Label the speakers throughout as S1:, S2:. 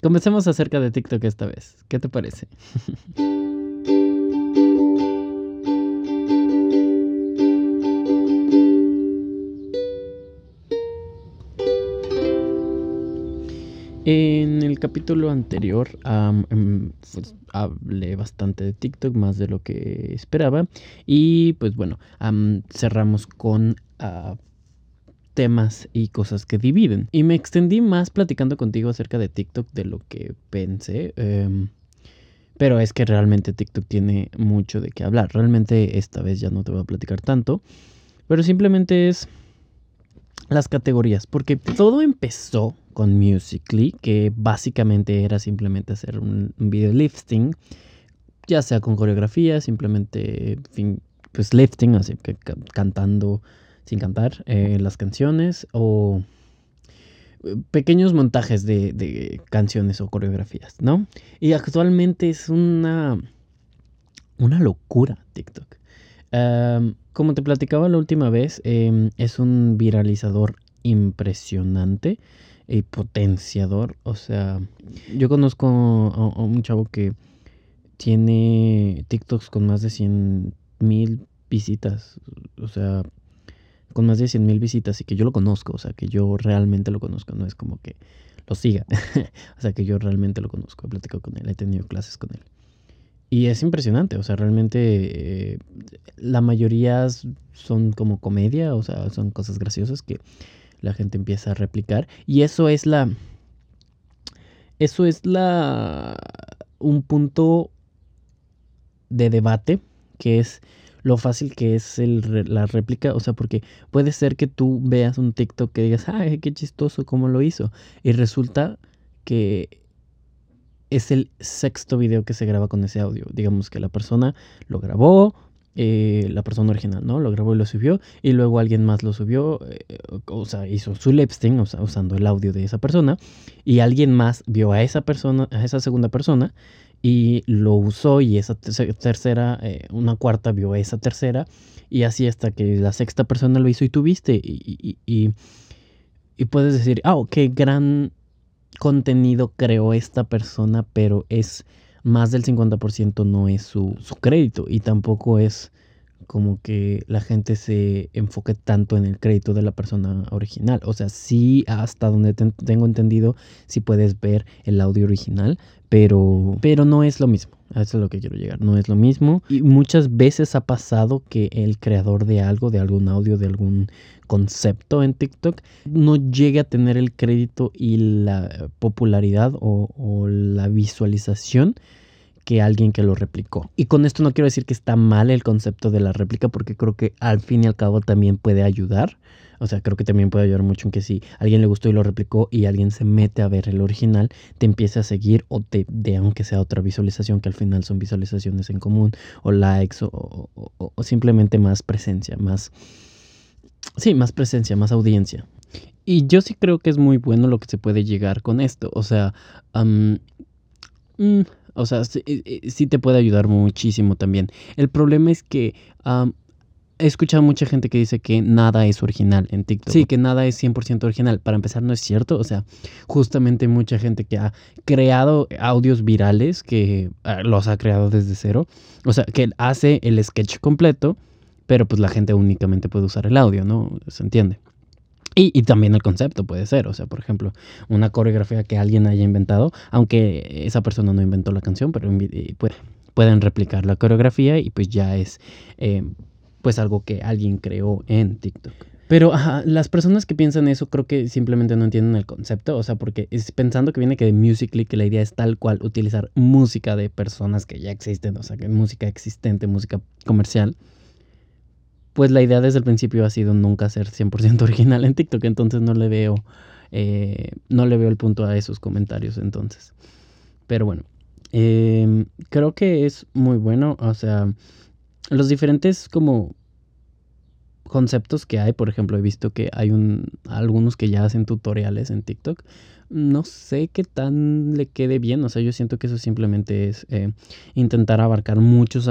S1: comencemos acerca de TikTok esta vez. ¿Qué te parece? En el capítulo anterior em, pues, hablé bastante de TikTok, más de lo que esperaba. Y pues bueno, cerramos con ah, temas y cosas que dividen. Y me extendí más platicando contigo acerca de TikTok de lo que pensé. Em, pero es que realmente TikTok tiene mucho de qué hablar. Realmente esta vez ya no te voy a platicar tanto. Pero simplemente es las categorías. Porque todo empezó con Musically, que básicamente era simplemente hacer un, video lifting, ya sea con coreografía, simplemente, pues lifting, así que cantando sin cantar eh, las canciones o eh, pequeños montajes de, canciones o coreografías, ¿no? Y actualmente es una, una locura TikTok. como te platicaba la última vez, em, es un viralizador impresionante y potenciador. O sea, yo conozco a, un chavo que tiene TikToks con más de 100 mil visitas. O sea, más de 100 mil visitas y que yo lo conozco, o sea, que yo realmente lo conozco, no es como que lo siga, o sea, que yo realmente lo conozco, he platicado con él, he tenido clases con él. Y es impresionante, o sea, realmente eh, la mayoría son como comedia, o sea, son cosas graciosas que la gente empieza a replicar. Y eso es la... Eso es la... un punto de debate que es lo fácil que es el, la réplica, o sea, porque puede ser que tú veas un TikTok que digas, ay, qué chistoso, cómo lo hizo, y resulta que es el sexto video que se graba con ese audio. Digamos que la persona lo grabó, eh, la persona original, ¿no? Lo grabó y lo subió, y luego alguien más lo subió, eh, o sea, hizo su lipsting, o sea, usando el audio de esa persona, y alguien más vio a esa persona, a esa segunda persona, y lo usó y esa tercera, eh, una cuarta vio esa tercera y así hasta que la sexta persona lo hizo y tuviste y, y, y, puedes decir, ah, oh, qué gran contenido creó esta persona, pero es más del 50% no es su, su crédito y tampoco es como que la gente se enfoque tanto en el crédito de la persona original. O sea, sí, hasta donde tengo entendido, sí puedes ver el audio original, pero, pero no es lo mismo. Eso es lo que quiero llegar. No es lo mismo. Y muchas veces ha pasado que el creador de algo, de algún audio, de algún concepto en TikTok, no llegue a tener el crédito y la popularidad o la visualización que alguien que lo replicó. Y con esto no quiero decir que está mal el concepto de la réplica, porque creo que al fin y al cabo también puede ayudar. O sea, creo que también puede ayudar mucho en que si alguien le gustó y lo replicó y alguien se mete a ver el original, te empiece a seguir o te dé aunque sea otra visualización, que al final son visualizaciones en común, o likes, o, simplemente más presencia, más... Sí, más presencia, más audiencia. Y yo sí creo que es muy bueno lo que se puede llegar con esto. O sea, mm, o sea, eh, eh, sí, te puede ayudar muchísimo también. El problema es que he escuchado mucha gente que dice que nada es original en TikTok. Sí, que nada es 100% original. Para empezar, no es cierto. O sea, justamente mucha gente que ha creado audios virales, que ah, los ha creado desde cero. O sea, que hace el sketch completo, pero pues la gente únicamente puede usar el audio, ¿no? Se entiende. Y, también el concepto puede ser, o sea, por ejemplo, una coreografía que alguien haya inventado, aunque esa persona no inventó la canción, pero pueden replicar la coreografía y pues ya es eh, pues algo que alguien creó en TikTok. Pero las personas que piensan eso creo que simplemente no entienden el concepto, o sea, porque es pensando que viene que de Musical.ly, que la idea es tal cual utilizar música de personas que ya existen, o sea, que música existente, música comercial pues la idea desde el principio ha sido nunca ser 100% original en TikTok, entonces no le veo, eh, no le veo el punto a esos comentarios entonces. Pero bueno, em, creo que es muy bueno, o sea, los diferentes como conceptos que hay, por ejemplo, he visto que hay un, algunos que ya hacen tutoriales en TikTok no sé qué tan le quede bien. O sea, yo siento que eso simplemente es eh, intentar abarcar muchos,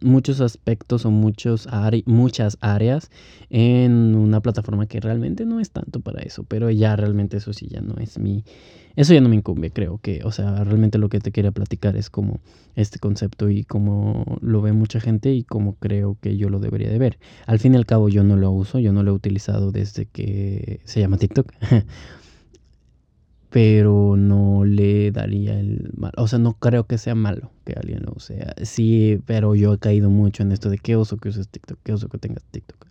S1: muchos aspectos o muchos muchas áreas en una plataforma que realmente no es tanto para eso. Pero ya realmente eso sí ya no es mi... Eso ya no me incumbe, creo que, o sea, realmente lo que te quería platicar es como este concepto y cómo lo ve mucha gente y cómo creo que yo lo debería de ver. Al fin y al cabo yo no lo uso, yo no lo he utilizado desde que se llama TikTok. pero no le daría el mal. O sea, no creo que sea malo que alguien lo use. Sí, pero yo he caído mucho en esto de qué oso que uses TikTok, qué oso que tengas TikTok.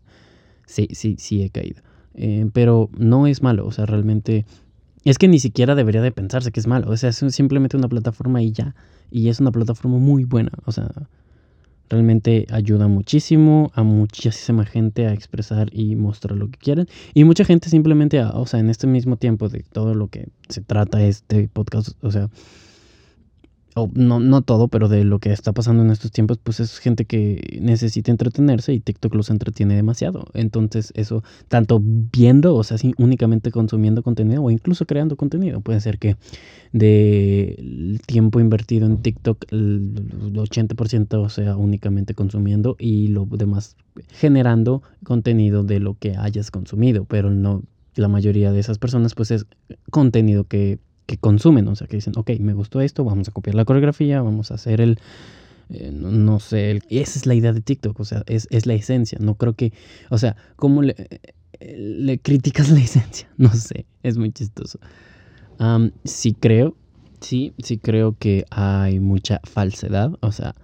S1: Sí, sí, sí he caído. Eh, pero no es malo, o sea, realmente... Es que ni siquiera debería de pensarse que es malo. O sea, es simplemente una plataforma y ya. Y es una plataforma muy buena. O sea, Realmente ayuda muchísimo a muchísima gente a expresar y mostrar lo que quieren. Y mucha gente simplemente, o sea, en este mismo tiempo de todo lo que se trata este podcast, o sea, o no, no todo, pero de lo que está pasando en estos tiempos, pues es gente que necesita entretenerse y TikTok los entretiene demasiado. Entonces eso, tanto viendo, o sea, únicamente consumiendo contenido o incluso creando contenido. Puede ser que del tiempo invertido en TikTok, el 80% sea únicamente consumiendo y lo demás generando contenido de lo que hayas consumido, pero no la mayoría de esas personas pues es contenido que que consumen, o sea, que dicen, ok, me gustó esto, vamos a copiar la coreografía, vamos a hacer el, eh, no, sé, esa es la idea de TikTok, o sea, es, la esencia, no creo que, o sea, ¿cómo le, le criticas la esencia? No sé, es muy chistoso. sí creo, sí, sí creo que hay mucha falsedad, o sea,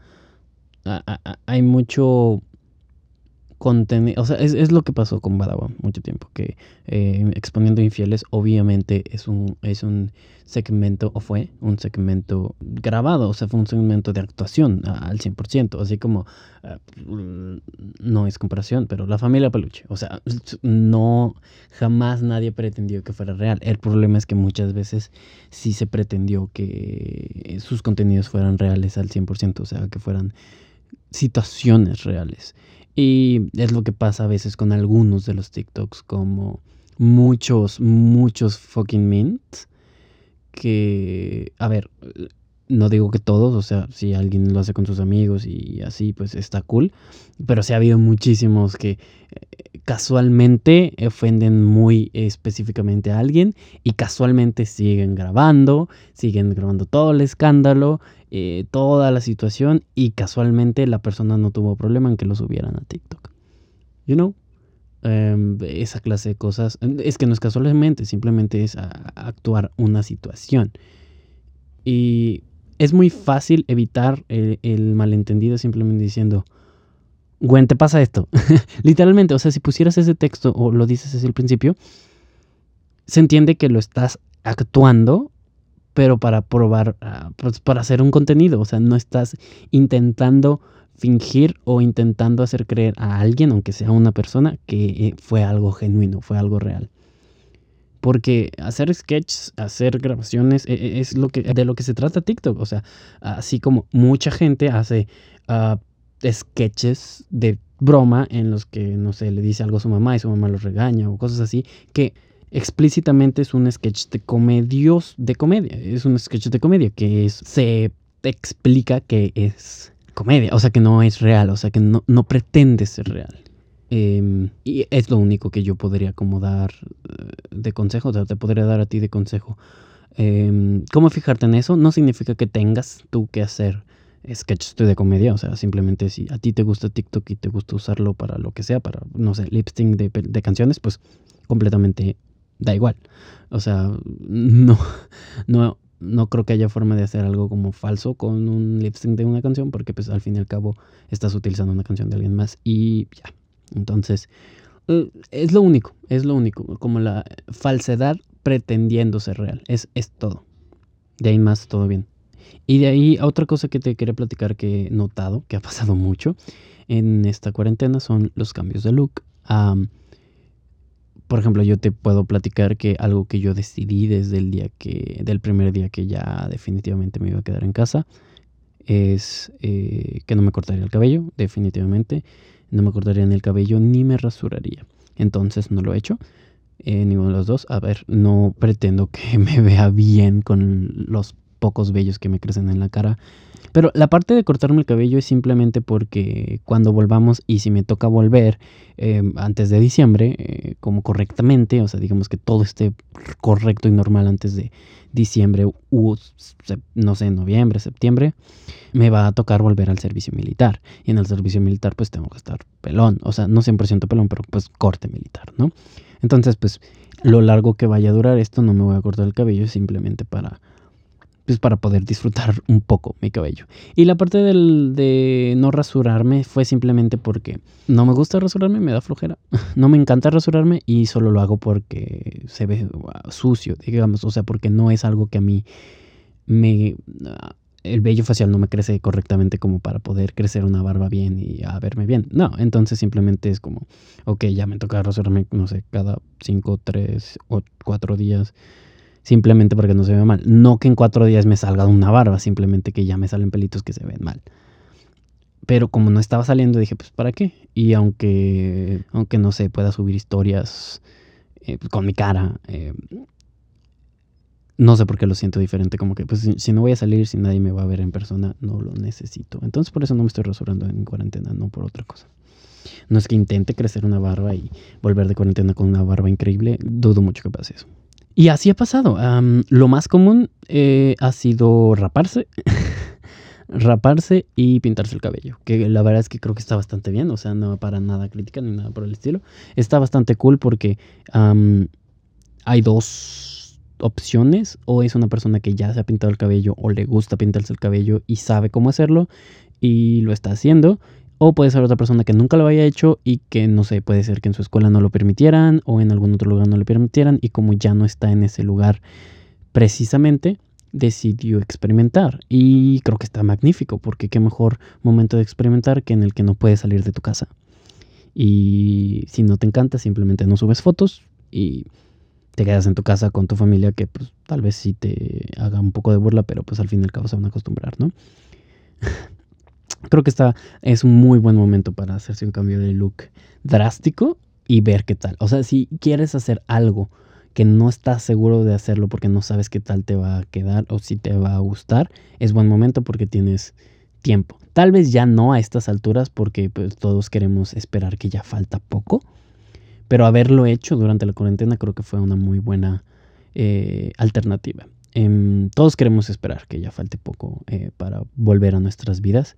S1: hay mucho o sea, es, lo que pasó con Badawa mucho tiempo, que eh, exponiendo infieles obviamente es un, es un segmento, o fue un segmento grabado, o sea, fue un segmento de actuación al 100%, así como, eh, no es comparación, pero la familia Peluche, o sea, no, jamás nadie pretendió que fuera real. El problema es que muchas veces sí se pretendió que sus contenidos fueran reales al 100%, o sea, que fueran situaciones reales. Y es lo que pasa a veces con algunos de los TikToks, como muchos, muchos fucking mints. Que, a ver, no digo que todos, o sea, si alguien lo hace con sus amigos y así, pues está cool. Pero sí ha habido muchísimos que eh, casualmente ofenden muy específicamente a alguien y casualmente siguen grabando, siguen grabando todo el escándalo, eh, toda la situación y casualmente la persona no tuvo problema en que lo subieran a TikTok. You know? Em, esa clase de cosas. Es que no es casualmente, simplemente es actuar una situación. Y es muy fácil evitar el, malentendido simplemente diciendo, Gwen, te pasa esto. Literalmente, o sea, si pusieras ese texto o lo dices desde el principio, se entiende que lo estás actuando, pero para probar, ah, pues, para hacer un contenido. O sea, no estás intentando fingir o intentando hacer creer a alguien, aunque sea una persona, que eh, fue algo genuino, fue algo real. Porque hacer sketches, hacer grabaciones, e, e, es lo que, de lo que se trata TikTok. O sea, así como mucha gente hace uh, sketches de broma en los que, no sé, le dice algo a su mamá y su mamá lo regaña o cosas así, que explícitamente es un sketch de comedios, de comedia. Es un sketch de comedia que se explica que es comedia, o sea que no es real, o sea que no, no pretende ser real. Em, y es lo único que yo podría como dar eh, de consejo, o sea, te podría dar a ti de consejo. Em, ¿Cómo fijarte en eso? No significa que tengas tú que hacer sketches de comedia, o sea, simplemente si a ti te gusta TikTok y te gusta usarlo para lo que sea, para, no sé, lip de canciones, pues completamente da igual. O sea, no, no, no creo que haya forma de hacer algo como falso con un lip sync de una canción, porque pues al fin y al cabo estás utilizando una canción de alguien más y ya, entonces, eh, es lo único, es lo único, como la falsedad pretendiendo ser real, es, es todo. De ahí más, todo bien. Y de ahí otra cosa que te quería platicar que he notado, que ha pasado mucho en esta cuarentena, son los cambios de look. por ejemplo, yo te puedo platicar que algo que yo decidí desde el día que, del primer día que ya definitivamente me iba a quedar en casa, es eh, que no me cortaría el cabello, definitivamente no me cortaría ni el cabello ni me rasuraría. Entonces no lo he hecho. eh, ninguno de los dos. A ver, no pretendo que me vea bien con los pocos vellos que me crecen en la cara. Pero la parte de cortarme el cabello es simplemente porque cuando volvamos y si me toca volver eh, antes de diciembre, eh, como correctamente, o sea, digamos que todo esté correcto y normal antes de diciembre u, no sé, noviembre, septiembre, me va a tocar volver al servicio militar. Y en el servicio militar pues tengo que estar pelón, o sea, no 100% pelón, pero pues corte militar, ¿no? Entonces, pues lo largo que vaya a durar esto, no me voy a cortar el cabello simplemente para pues para poder disfrutar un poco mi cabello. Y la parte del, de no rasurarme fue simplemente porque no me gusta rasurarme, me da flojera. No me encanta rasurarme y solo lo hago porque se ve sucio, digamos, o sea, porque no es algo que a mí me... El vello facial no me crece correctamente como para poder crecer una barba bien y a verme bien. No, entonces simplemente es como, ok, ya me toca rasurarme, no sé, cada 5, 3 o 4 días simplemente porque no se ve mal. No que en cuatro días me salga una barba, simplemente que ya me salen pelitos que se ven mal. Pero como no estaba saliendo, dije, pues ¿para qué? Y aunque, aunque no sé, pueda subir historias eh, con mi cara, eh, no sé por qué lo siento diferente. Como que, pues si, no voy a salir, si nadie me va a ver en persona, no lo necesito. Entonces por eso no me estoy rasurando en cuarentena, no por otra cosa. No es que intente crecer una barba y volver de cuarentena con una barba increíble, dudo mucho que pase eso. Y así ha pasado. lo más común eh, ha sido raparse. raparse y pintarse el cabello. Que la verdad es que creo que está bastante bien. O sea, no para nada crítica ni nada por el estilo. Está bastante cool porque hay dos opciones. O es una persona que ya se ha pintado el cabello o le gusta pintarse el cabello y sabe cómo hacerlo y lo está haciendo. O puede ser otra persona que nunca lo haya hecho y que no sé, puede ser que en su escuela no lo permitieran o en algún otro lugar no lo permitieran y como ya no está en ese lugar precisamente, decidió experimentar. Y creo que está magnífico porque qué mejor momento de experimentar que en el que no puedes salir de tu casa. Y si no te encanta, simplemente no subes fotos y te quedas en tu casa con tu familia que pues tal vez sí te haga un poco de burla, pero pues al fin y al cabo se van a acostumbrar, ¿no? creo que esta es un muy buen momento para hacerse un cambio de look drástico y ver qué tal. O sea, si quieres hacer algo que no estás seguro de hacerlo porque no sabes qué tal te va a quedar o si te va a gustar, es buen momento porque tienes tiempo. Tal vez ya no a estas alturas porque pues, todos queremos esperar que ya falta poco, pero haberlo hecho durante la cuarentena creo que fue una muy buena eh, alternativa. Em, todos queremos esperar que ya falte poco eh, para volver a nuestras vidas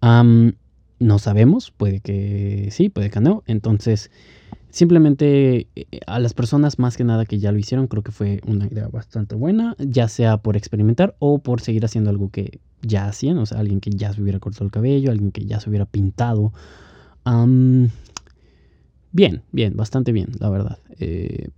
S1: no sabemos, puede que sí, puede que no. Entonces, simplemente eh, a las personas más que nada que ya lo hicieron, creo que fue una idea bastante buena, ya sea por experimentar o por seguir haciendo algo que ya hacían, o sea, alguien que ya se hubiera cortado el cabello, alguien que ya se hubiera pintado. bien, bien, bastante bien, la verdad. Eh,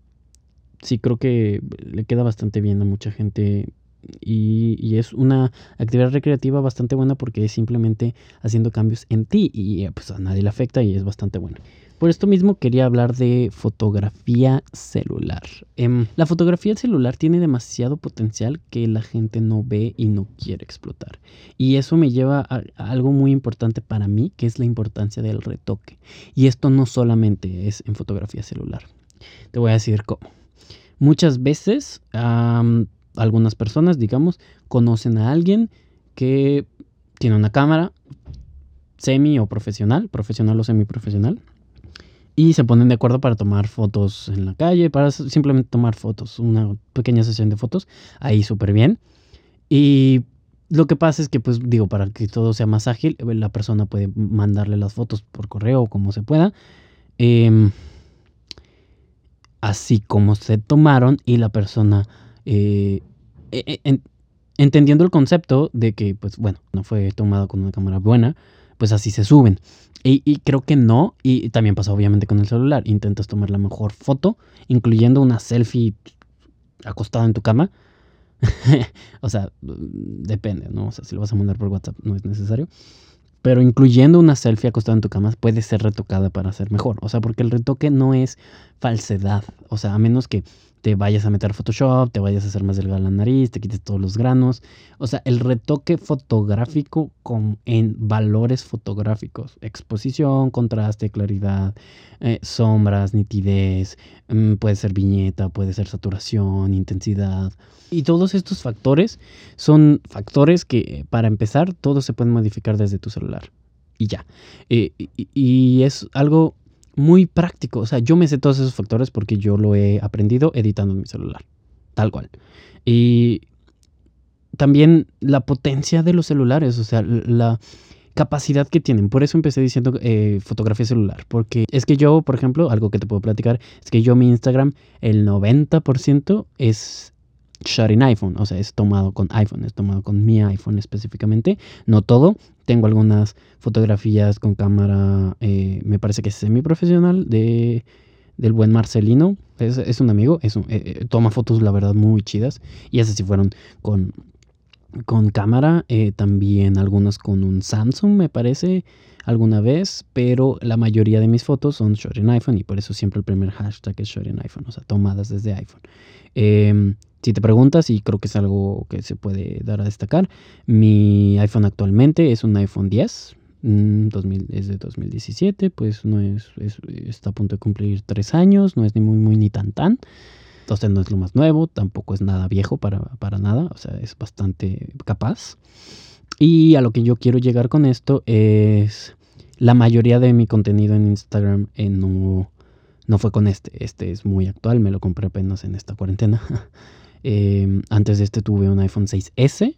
S1: sí, creo que le queda bastante bien a mucha gente y, es una actividad recreativa bastante buena porque es simplemente haciendo cambios en ti y eh, pues a nadie le afecta y es bastante bueno. Por esto mismo quería hablar de fotografía celular. Em, la fotografía celular tiene demasiado potencial que la gente no ve y no quiere explotar. Y eso me lleva a, algo muy importante para mí, que es la importancia del retoque. Y esto no solamente es en fotografía celular. Te voy a decir cómo. Muchas veces algunas personas, digamos, conocen a alguien que tiene una cámara semi o profesional, profesional o semi profesional, y se ponen de acuerdo para tomar fotos en la calle, para simplemente tomar fotos, una pequeña sesión de fotos, ahí súper bien. Y lo que pasa es que, pues digo, para que todo sea más ágil, la persona puede mandarle las fotos por correo o como se pueda. Em, así como se tomaron y la persona eh, e, e, entendiendo el concepto de que, pues bueno, no fue tomado con una cámara buena, pues así se suben. Y, creo que no, y también pasa obviamente con el celular. Intentas tomar la mejor foto, incluyendo una selfie acostada en tu cama. o sea, depende, ¿no? O sea, si lo vas a mandar por WhatsApp no es necesario. Pero incluyendo una selfie acostada en tu cama puede ser retocada para ser mejor. O sea, porque el retoque no es falsedad. O sea, a menos que te vayas a meter Photoshop, te vayas a hacer más delgada la nariz, te quites todos los granos. O sea, el retoque fotográfico con, en valores fotográficos. Exposición, contraste, claridad, eh, sombras, nitidez, mm, puede ser viñeta, puede ser saturación, intensidad. Y todos estos factores son factores que, para empezar, todos se pueden modificar desde tu celular. Y ya. Eh, y es algo muy práctico. O sea, yo me sé todos esos factores porque yo lo he aprendido editando en mi celular. Tal cual. Y también la potencia de los celulares, o sea, la capacidad que tienen. Por eso empecé diciendo eh, fotografía celular. Porque es que yo, por ejemplo, algo que te puedo platicar, es que yo mi Instagram, el 90% es shot in iPhone, o sea, es tomado con iPhone, es tomado con mi iPhone específicamente, no todo, tengo algunas fotografías con cámara, eh, me parece que es semiprofesional de, del buen Marcelino, es, un amigo, es un, eh, eh, toma fotos la verdad muy chidas y esas sí fueron con, con cámara, también algunas con un Samsung me parece alguna vez, pero la mayoría de mis fotos son shot in iPhone y por eso siempre el primer hashtag es shot in iPhone, o sea, tomadas desde iPhone. Em, si te preguntas, y creo que es algo que se puede dar a destacar, mi iPhone actualmente es un iPhone 10, 2000, mm, es de 2017, pues no es, está a punto de cumplir tres años, no es ni muy, muy, ni tan, tan. Entonces no es lo más nuevo, tampoco es nada viejo para, para nada, o sea, es bastante capaz. Y a lo que yo quiero llegar con esto es la mayoría de mi contenido en Instagram eh, no, no fue con este. Este es muy actual, me lo compré apenas en esta cuarentena. Em, antes de este tuve un iPhone 6S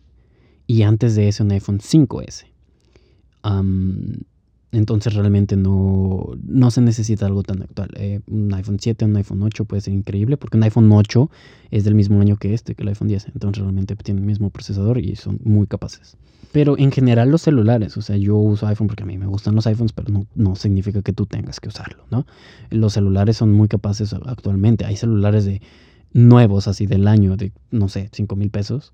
S1: y antes de ese un iPhone 5S. entonces realmente no, no se necesita algo tan actual. Eh, un iPhone 7, un iPhone 8 puede ser increíble porque un iPhone 8 es del mismo año que este, que el iPhone 10. Entonces realmente tiene el mismo procesador y son muy capaces. Pero en general los celulares, o sea, yo uso iPhone porque a mí me gustan los iPhones, pero no, no significa que tú tengas que usarlo, ¿no? Los celulares son muy capaces actualmente. Hay celulares de nuevos, así del año, de, no sé, 5 mil pesos.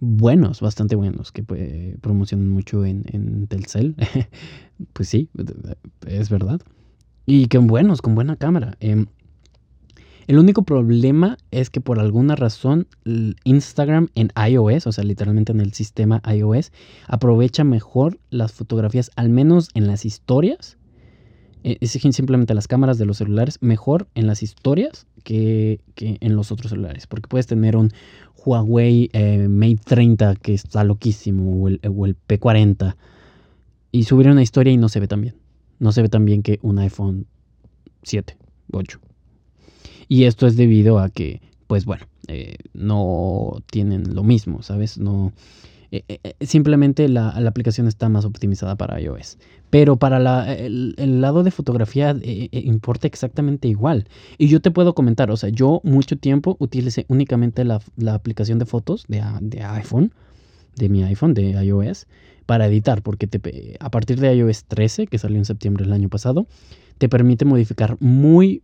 S1: Buenos, bastante buenos, que pues, promocionan mucho en, Telcel. pues sí, es verdad. Y que buenos, con buena cámara. Eh, el único problema es que por alguna razón Instagram en iOS, o sea, literalmente en el sistema iOS, aprovecha mejor las fotografías, al menos en las historias. Exigen simplemente las cámaras de los celulares mejor en las historias que, en los otros celulares. Porque puedes tener un Huawei eh, Mate 30 que está loquísimo, o el, o el P40, y subir una historia y no se ve tan bien. No se ve tan bien que un iPhone 7, 8. Y esto es debido a que, pues bueno, eh, no tienen lo mismo, ¿sabes? No, simplemente la, aplicación está más optimizada para iOS. Pero para la, el, lado de fotografía importa exactamente igual. Y yo te puedo comentar, o sea, yo mucho tiempo utilicé únicamente la, aplicación de fotos de, de, iPhone, de mi iPhone, de iOS, para editar, porque a partir de iOS 13, que salió en septiembre del año pasado, te permite modificar muy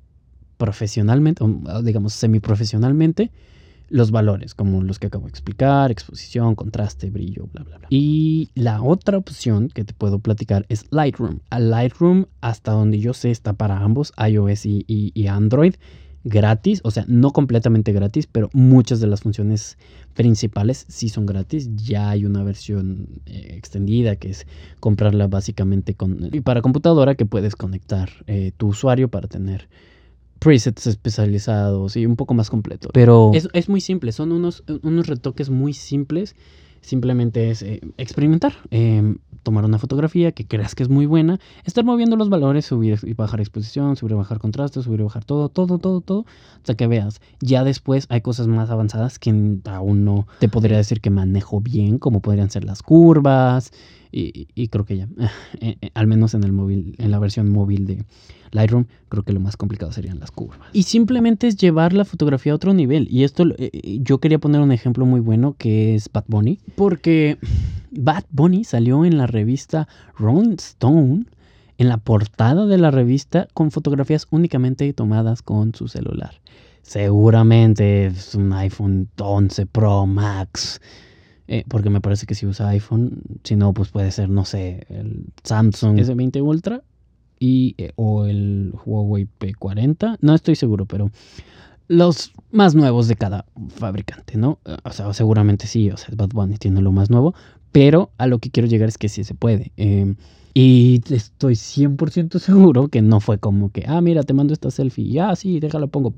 S1: profesionalmente, o digamos semiprofesionalmente, los valores, como los que acabo de explicar, exposición, contraste, brillo, bla, bla, bla. Y la otra opción que te puedo platicar es Lightroom. A Lightroom, hasta donde yo sé, está para ambos, iOS y, Android, gratis, o sea, no completamente gratis, pero muchas de las funciones principales sí son gratis. Ya hay una versión eh, extendida que es comprarla básicamente con, y para computadora que puedes conectar eh, tu usuario para tener presets especializados y un poco más completo. Pero es, muy simple, son unos, unos retoques muy simples. Simplemente es eh, experimentar, em, tomar una fotografía que creas que es muy buena, estar moviendo los valores, subir y bajar exposición, subir y bajar contraste, subir y bajar todo, todo, todo, todo, hasta que veas. Ya después hay cosas más avanzadas que aún no te podría decir que manejo bien, como podrían ser las curvas, y, creo que ya, eh, eh, al menos en el móvil, en la versión móvil de Lightroom, creo que lo más complicado serían las curvas. Y simplemente es llevar la fotografía a otro nivel. Y esto, eh, yo quería poner un ejemplo muy bueno que es Bad Bunny, porque Bad Bunny salió en la revista Rolling Stone, en la portada de la revista, con fotografías únicamente tomadas con su celular. Seguramente es un iPhone 11 Pro Max eh, porque me parece que si usa iPhone, si no, pues puede ser, no sé, el Samsung S20 Ultra. y, eh, o el Huawei P40. No estoy seguro, pero los más nuevos de cada fabricante, ¿no? O sea, seguramente sí, o sea, Bad Bunny tiene lo más nuevo, pero a lo que quiero llegar es que sí se puede. Em, y estoy 100% seguro que no fue como que, ah, mira, te mando esta selfie, y ah, sí, déjalo, pongo.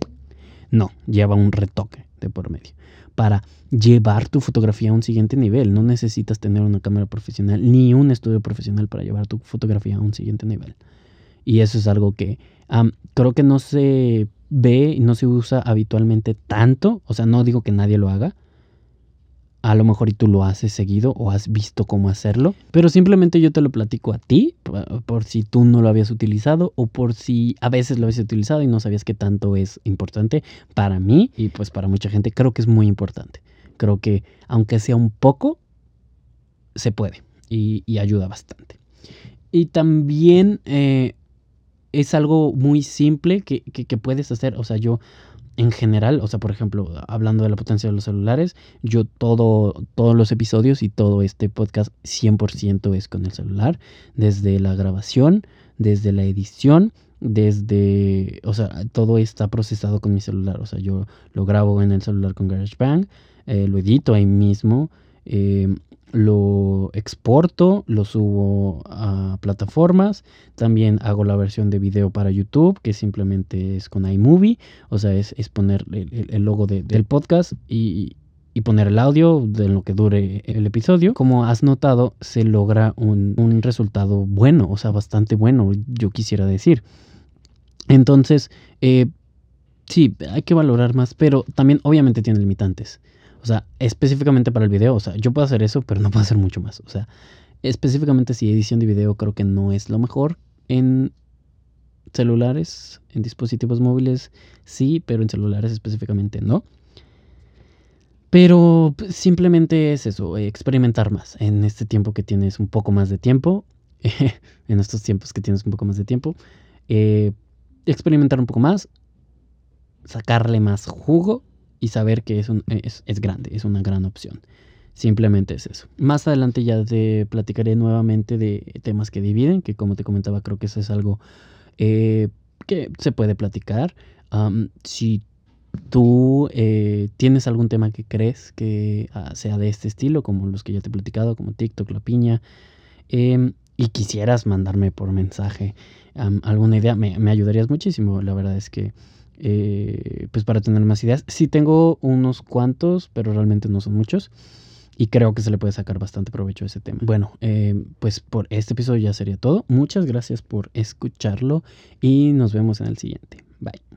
S1: No, lleva un retoque de por medio. Para llevar tu fotografía a un siguiente nivel, no necesitas tener una cámara profesional ni un estudio profesional para llevar tu fotografía a un siguiente nivel. Y eso es algo que creo que no se ve y no se usa habitualmente tanto. O sea, no digo que nadie lo haga. A lo mejor y tú lo haces seguido o has visto cómo hacerlo. Pero simplemente yo te lo platico a ti, por si tú no lo habías utilizado o por si a veces lo habías utilizado y no sabías que tanto es importante. Para mí y pues para mucha gente creo que es muy importante. Creo que aunque sea un poco, se puede y, ayuda bastante. Y también eh, es algo muy simple que, puedes hacer. O sea, yo en general, o sea, por ejemplo, hablando de la potencia de los celulares, yo todo, todos los episodios y todo este podcast 100% es con el celular, desde la grabación, desde la edición, desde, o sea, todo está procesado con mi celular, o sea, yo lo grabo en el celular con GarageBand, eh, lo edito ahí mismo, eh, lo exporto, lo subo a plataformas, también hago la versión de video para YouTube, que simplemente es con iMovie, o sea, es, poner el, logo del podcast y, poner el audio de lo que dure el episodio. Como has notado, se logra un, resultado bueno, o sea, bastante bueno, yo quisiera decir. Entonces, eh, sí, hay que valorar más, pero también obviamente tiene limitantes. O sea, específicamente para el video, o sea, yo puedo hacer eso, pero no puedo hacer mucho más. O sea, específicamente si edición de video creo que no es lo mejor en celulares, en dispositivos móviles sí, pero en celulares específicamente no. Pero simplemente es eso, experimentar más en este tiempo que tienes un poco más de tiempo, en estos tiempos que tienes un poco más de tiempo, eh, experimentar un poco más, sacarle más jugo y saber que es, un, es, grande, es una gran opción. Simplemente es eso. Más adelante ya te platicaré nuevamente de temas que dividen, que como te comentaba creo que eso es algo eh, que se puede platicar. si tú eh, tienes algún tema que crees que ah, sea de este estilo, como los que ya te he platicado, como TikTok, la piña, em, y quisieras mandarme por mensaje alguna idea, me, me ayudarías muchísimo. La verdad es que eh, pues para tener más ideas. Sí tengo unos cuantos, pero realmente no son muchos. Y creo que se le puede sacar bastante provecho a ese tema. Bueno, eh, pues por este episodio ya sería todo. Muchas gracias por escucharlo y nos vemos en el siguiente. Bye.